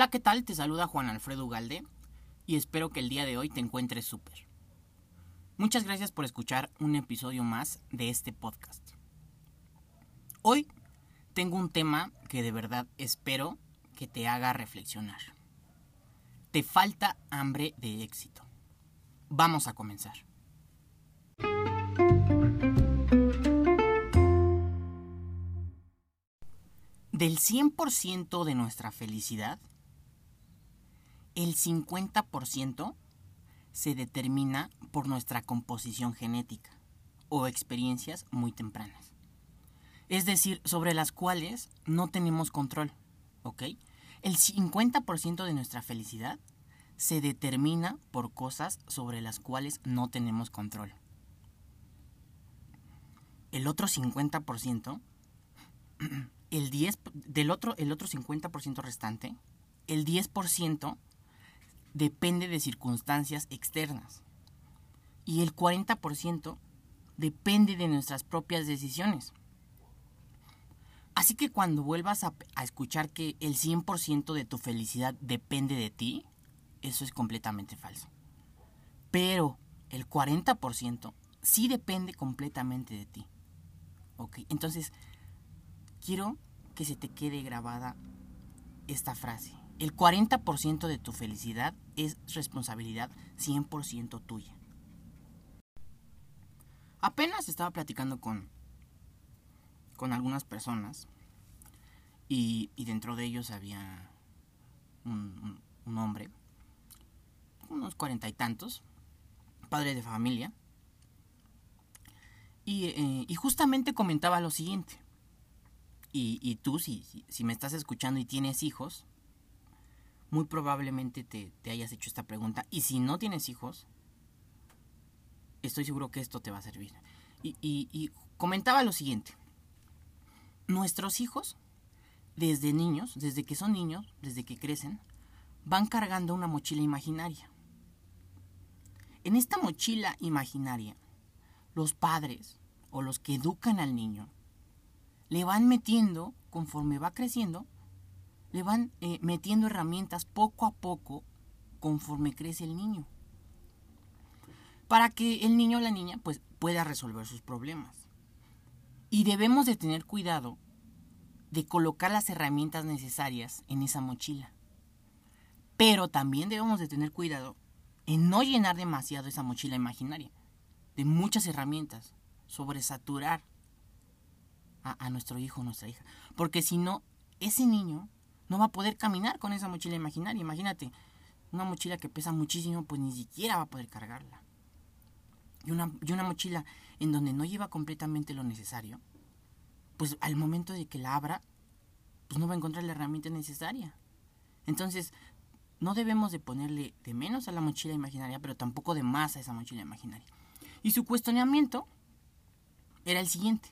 Hola, ¿qué tal? Te saluda Juan Alfredo Ugalde y espero que el día de hoy te encuentres súper. Muchas gracias por escuchar un episodio más de este podcast. Hoy tengo un tema que de verdad espero que te haga reflexionar. Te falta hambre de éxito. Vamos a comenzar. Del 100% de nuestra felicidad, el 50% se determina por nuestra composición genética o experiencias muy tempranas. Es decir, sobre las cuales no tenemos control. El 50% de nuestra felicidad se determina por cosas sobre las cuales no tenemos control. El otro 50%, el 10 del otro el otro 50% restante, el 10% depende de circunstancias externas. Y el 40% depende de nuestras propias decisiones. Así que cuando vuelvas a, escuchar que el 100% de tu felicidad depende de ti, eso es completamente falso. Pero el 40% sí depende completamente de ti. ¿Ok? Entonces, quiero que se te quede grabada esta frase. El 40% de tu felicidad es responsabilidad 100% tuya. Apenas estaba platicando con, con algunas personas y, dentro de ellos había un, hombre, unos cuarenta y tantos, padre de familia, y, eh, justamente comentaba lo siguiente. Y, tú, si, si me estás escuchando y tienes hijos, muy probablemente te, hayas hecho esta pregunta. Y si no tienes hijos, estoy seguro que esto te va a servir. Y, y, comentaba lo siguiente. Nuestros hijos, desde niños, desde que son niños, desde que crecen, van cargando una mochila imaginaria. En esta mochila imaginaria, los padres o los que educan al niño le van metiendo, conforme va creciendo, le van eh, metiendo herramientas poco a poco conforme crece el niño. Para que el niño o la niña pues, pueda resolver sus problemas. Y debemos de tener cuidado de colocar las herramientas necesarias en esa mochila. Pero también debemos de tener cuidado en no llenar demasiado esa mochila imaginaria de muchas herramientas, sobresaturar a, a nuestro hijo o nuestra hija. Porque si no, ese niño no va a poder caminar con esa mochila imaginaria. Imagínate, una mochila que pesa muchísimo, pues ni siquiera va a poder cargarla. Y una, y una mochila en donde no lleva completamente lo necesario, pues al momento de que la abra, pues no va a encontrar la herramienta necesaria. Entonces, no debemos de ponerle de menos a la mochila imaginaria, pero tampoco de más a esa mochila imaginaria. Y su cuestionamiento era el siguiente.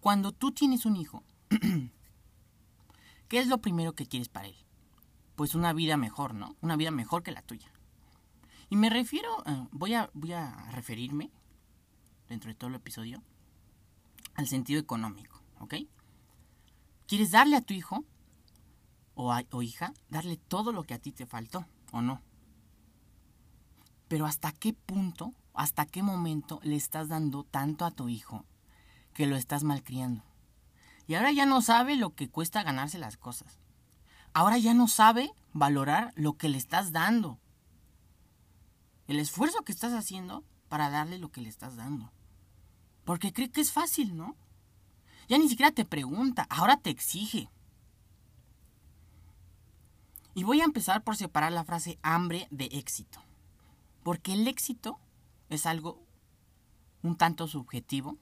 Cuando tú tienes un hijo, ¿Qué es lo primero que quieres para él? Pues una vida mejor, ¿no? Una vida mejor que la tuya. Y me refiero, eh, voy, a, voy a referirme, dentro de todo el episodio, al sentido económico, ¿ok? ¿Quieres darle a tu hijo o, o hija, darle todo lo que a ti te faltó o no? Pero hasta qué punto, hasta qué momento le estás dando tanto a tu hijo que lo estás malcriando. Y ahora ya no sabe lo que cuesta ganarse las cosas. Ahora ya no sabe valorar lo que le estás dando. El esfuerzo que estás haciendo para darle lo que le estás dando. Porque cree que es fácil, ¿no? Ya ni siquiera te pregunta, ahora te exige. Y voy a empezar por separar la frase hambre de éxito. Porque el éxito es algo un tanto subjetivo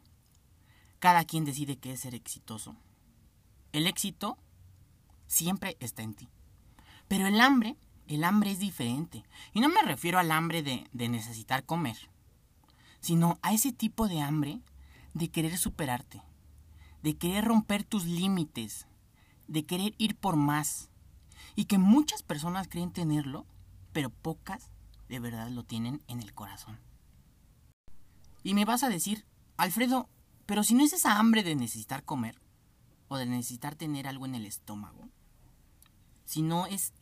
cada quien decide qué es ser exitoso. El éxito siempre está en ti. Pero el hambre, el hambre es diferente. Y no me refiero al hambre de, de necesitar comer, sino a ese tipo de hambre de querer superarte, de querer romper tus límites, de querer ir por más. Y que muchas personas creen tenerlo, pero pocas de verdad lo tienen en el corazón. Y me vas a decir, Alfredo, pero si no es esa hambre de necesitar comer o de necesitar tener algo en el estómago, si no es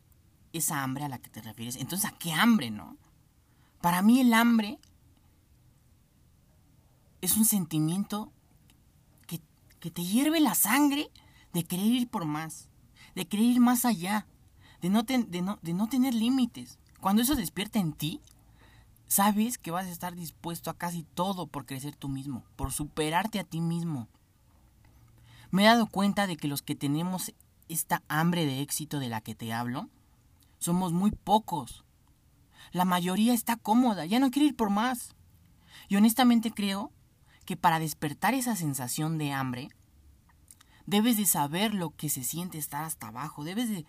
esa hambre a la que te refieres, entonces ¿a qué hambre, no? Para mí el hambre es un sentimiento que, que te hierve la sangre de querer ir por más, de querer ir más allá, de no, de no, de no tener límites. Cuando eso despierta en ti, sabes que vas a estar dispuesto a casi todo por crecer tú mismo, por superarte a ti mismo. Me he dado cuenta de que los que tenemos esta hambre de éxito de la que te hablo, somos muy pocos. La mayoría está cómoda, ya no quiere ir por más. Y honestamente creo que para despertar esa sensación de hambre, debes de saber lo que se siente estar hasta abajo, debes de,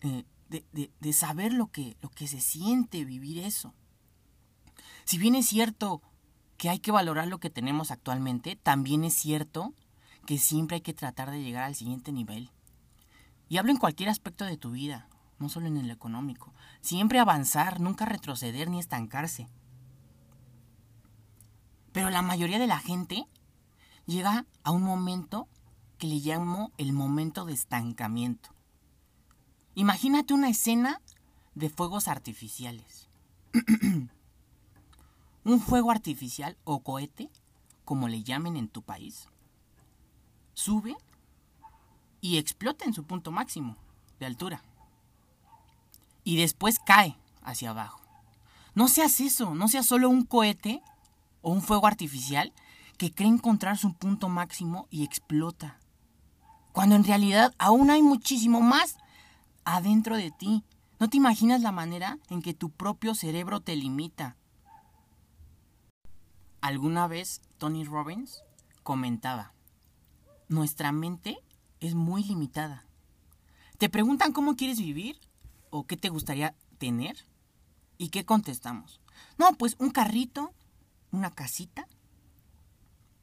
eh, de, saber lo que, lo que se siente vivir eso. Si bien es cierto que hay que valorar lo que tenemos actualmente, también es cierto que siempre hay que tratar de llegar al siguiente nivel. Y hablo en cualquier aspecto de tu vida, no solo en el económico. Siempre avanzar, nunca retroceder ni estancarse. Pero la mayoría de la gente llega a un momento que le llamo el momento de estancamiento. Imagínate una escena de fuegos artificiales. un fuego artificial o cohete, como le llamen en tu país, sube y explota en su punto máximo de altura. Y después cae hacia abajo. No seas eso, no seas solo un cohete o un fuego artificial que cree encontrar su punto máximo y explota. Cuando en realidad aún hay muchísimo más adentro de ti. No te imaginas la manera en que tu propio cerebro te limita. Alguna vez Tony Robbins comentaba, nuestra mente es muy limitada. Te preguntan cómo quieres vivir o qué te gustaría tener y qué contestamos. No, pues un carrito, una casita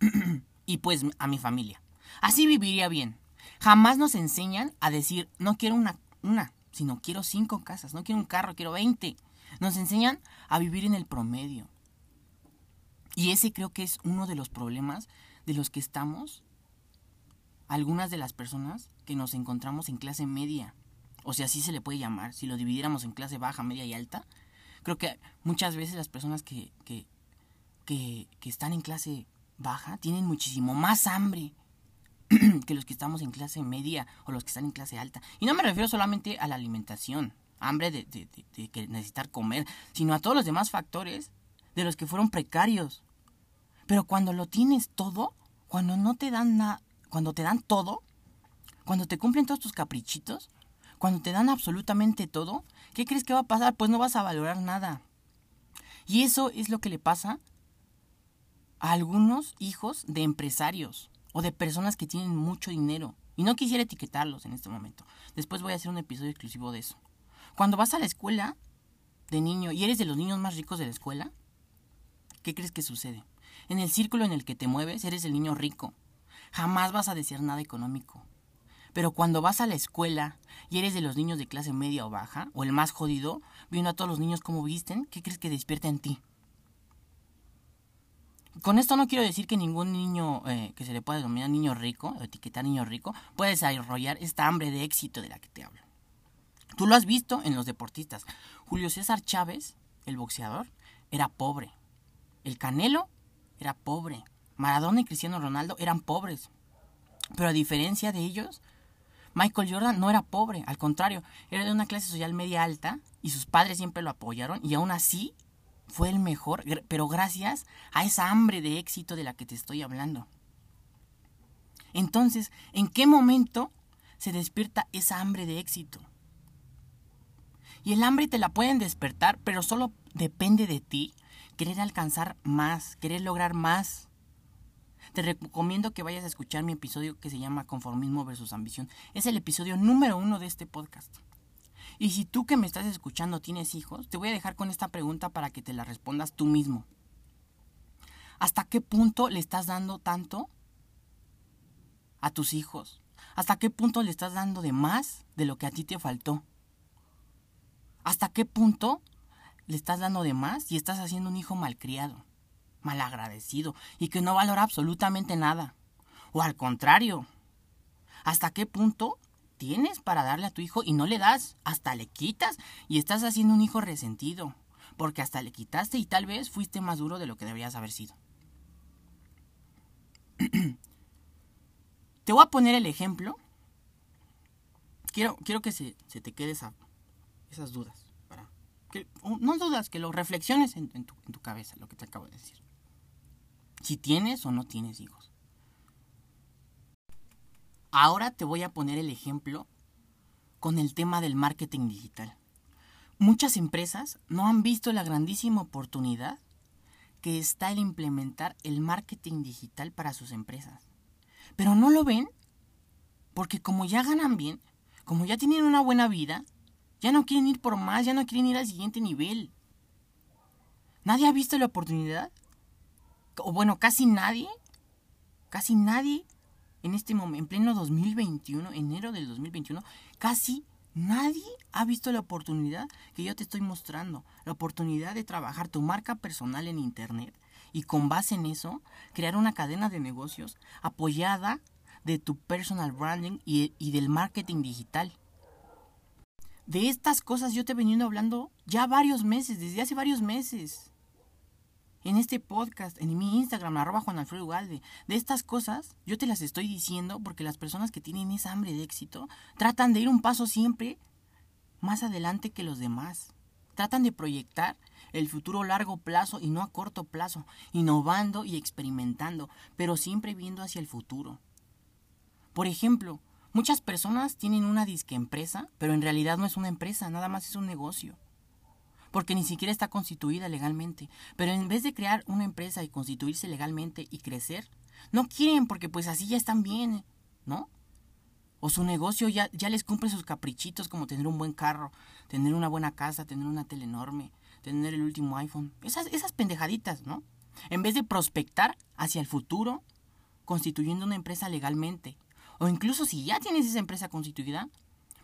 y pues a mi familia. Así viviría bien. Jamás nos enseñan a decir, no quiero una, una, sino quiero cinco casas, no quiero un carro, quiero veinte. Nos enseñan a vivir en el promedio. Y ese creo que es uno de los problemas de los que estamos algunas de las personas que nos encontramos en clase media. O sea, así se le puede llamar. Si lo dividiéramos en clase baja, media y alta. Creo que muchas veces las personas que, que, que están en clase baja tienen muchísimo más hambre que los que estamos en clase media o los que están en clase alta. Y no me refiero solamente a la alimentación, hambre de, de, necesitar comer, sino a todos los demás factores de los que fueron precarios. Pero cuando lo tienes todo, cuando no te dan nada, cuando te dan todo, cuando te cumplen todos tus caprichitos, cuando te dan absolutamente todo, ¿qué crees que va a pasar? Pues no vas a valorar nada. Y eso es lo que le pasa a algunos hijos de empresarios o de personas que tienen mucho dinero. Y no quisiera etiquetarlos en este momento. Después voy a hacer un episodio exclusivo de eso. Cuando vas a la escuela de niño y eres de los niños más ricos de la escuela, ¿qué crees que sucede? En el círculo en el que te mueves, eres el niño rico. Jamás vas a decir nada económico. Pero cuando vas a la escuela y eres de los niños de clase media o baja, o el más jodido, viendo a todos los niños cómo visten, ¿qué crees que despierta en ti? Con esto no quiero decir que ningún niño eh, que se le pueda denominar niño rico, o etiquetar niño rico, puede desarrollar esta hambre de éxito de la que te hablo. Tú lo has visto en los deportistas. Julio César Chávez, el boxeador, era pobre. El Canelo era pobre. Maradona y Cristiano Ronaldo eran pobres. Pero a diferencia de ellos, Michael Jordan no era pobre, al contrario, era de una clase social media alta y sus padres siempre lo apoyaron y aún así fue el mejor, pero gracias a esa hambre de éxito de la que te estoy hablando. Entonces, ¿en qué momento se despierta esa hambre de éxito? Y el hambre te la pueden despertar, pero solo depende de ti querer alcanzar más, querer lograr más. Te recomiendo que vayas a escuchar mi episodio que se llama Conformismo versus Ambición. Es el episodio número uno de este podcast. Y si tú que me estás escuchando tienes hijos, te voy a dejar con esta pregunta para que te la respondas tú mismo. ¿Hasta qué punto le estás dando tanto a tus hijos? ¿Hasta qué punto le estás dando de más de lo que a ti te faltó? ¿Hasta qué punto le estás dando de más y estás haciendo un hijo malcriado, malagradecido y que no valora absolutamente nada? O al contrario, ¿hasta qué punto tienes para darle a tu hijo y no le das, hasta le quitas y estás haciendo un hijo resentido, porque hasta le quitaste y tal vez fuiste más duro de lo que deberías haber sido. Te voy a poner el ejemplo. Quiero, quiero que se, te quede esas dudas. Para no dudas, que lo reflexiones en, tu, en tu cabeza, lo que te acabo de decir. Si tienes o no tienes hijos. Ahora te voy a poner el ejemplo con el tema del marketing digital. Muchas empresas no han visto la grandísima oportunidad que está el implementar el marketing digital para sus empresas. Pero no lo ven porque como ya ganan bien, como ya tienen una buena vida, ya no quieren ir por más, ya no quieren ir al siguiente nivel. ¿Nadie ha visto la oportunidad? O bueno, casi nadie. Casi nadie en este momento, en pleno 2021, enero del 2021, casi nadie ha visto la oportunidad que yo te estoy mostrando. La oportunidad de trabajar tu marca personal en Internet y con base en eso crear una cadena de negocios apoyada de tu personal branding y, y del marketing digital. De estas cosas yo te he venido hablando ya varios meses, desde hace varios meses en este podcast, en mi Instagram, arroba Juan Alfredo Ugalde. De estas cosas, yo te las estoy diciendo porque las personas que tienen esa hambre de éxito tratan de ir un paso siempre más adelante que los demás. Tratan de proyectar el futuro a largo plazo y no a corto plazo, innovando y experimentando, pero siempre viendo hacia el futuro. Por ejemplo, muchas personas tienen una disque empresa, pero en realidad no es una empresa, nada más es un negocio porque ni siquiera está constituida legalmente. Pero en vez de crear una empresa y constituirse legalmente y crecer, no quieren porque pues así ya están bien, ¿no? O su negocio ya, ya les cumple sus caprichitos como tener un buen carro, tener una buena casa, tener una tele enorme, tener el último iPhone. Esas, esas pendejaditas, ¿no? En vez de prospectar hacia el futuro, constituyendo una empresa legalmente. O incluso si ya tienes esa empresa constituida,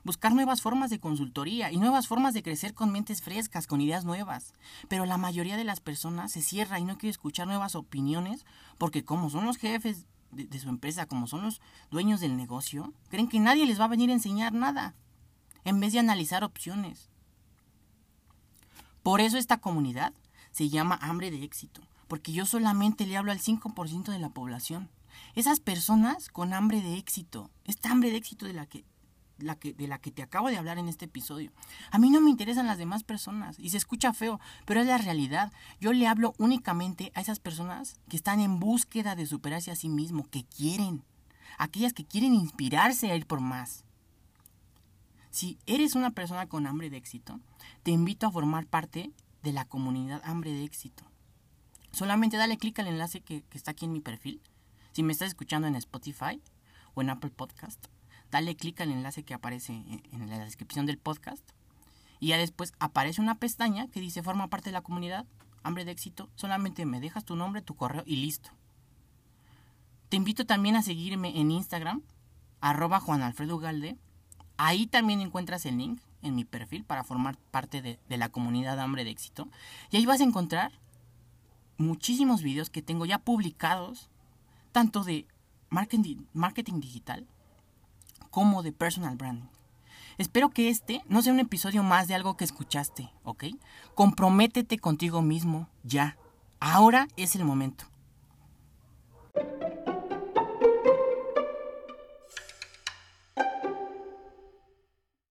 buscar nuevas formas de consultoría y nuevas formas de crecer con mentes frescas, con ideas nuevas. Pero la mayoría de las personas se cierra y no quiere escuchar nuevas opiniones porque como son los jefes de, su empresa, como son los dueños del negocio, creen que nadie les va a venir a enseñar nada, en vez de analizar opciones. Por eso esta comunidad se llama hambre de éxito, porque yo solamente le hablo al 5% de la población. Esas personas con hambre de éxito, esta hambre de éxito de la que la que, de la que te acabo de hablar en este episodio. A mí no me interesan las demás personas y se escucha feo, pero es la realidad. Yo le hablo únicamente a esas personas que están en búsqueda de superarse a sí mismo, que quieren, aquellas que quieren inspirarse a ir por más. Si eres una persona con hambre de éxito, te invito a formar parte de la comunidad hambre de éxito. Solamente dale clic al enlace que, que está aquí en mi perfil. Si me estás escuchando en Spotify o en Apple Podcast, dale clic al enlace que aparece en la descripción del podcast. Y ya después aparece una pestaña que dice forma parte de la comunidad, hambre de éxito. Solamente me dejas tu nombre, tu correo y listo. Te invito también a seguirme en Instagram, arroba Juan Alfredo Galde. Ahí también encuentras el link en mi perfil para formar parte de, de la comunidad Hambre de Éxito. Y ahí vas a encontrar muchísimos videos que tengo ya publicados, tanto de marketing, digital como de personal branding. Espero que este no sea un episodio más de algo que escuchaste, ¿ok? Comprométete contigo mismo ya. Ahora es el momento.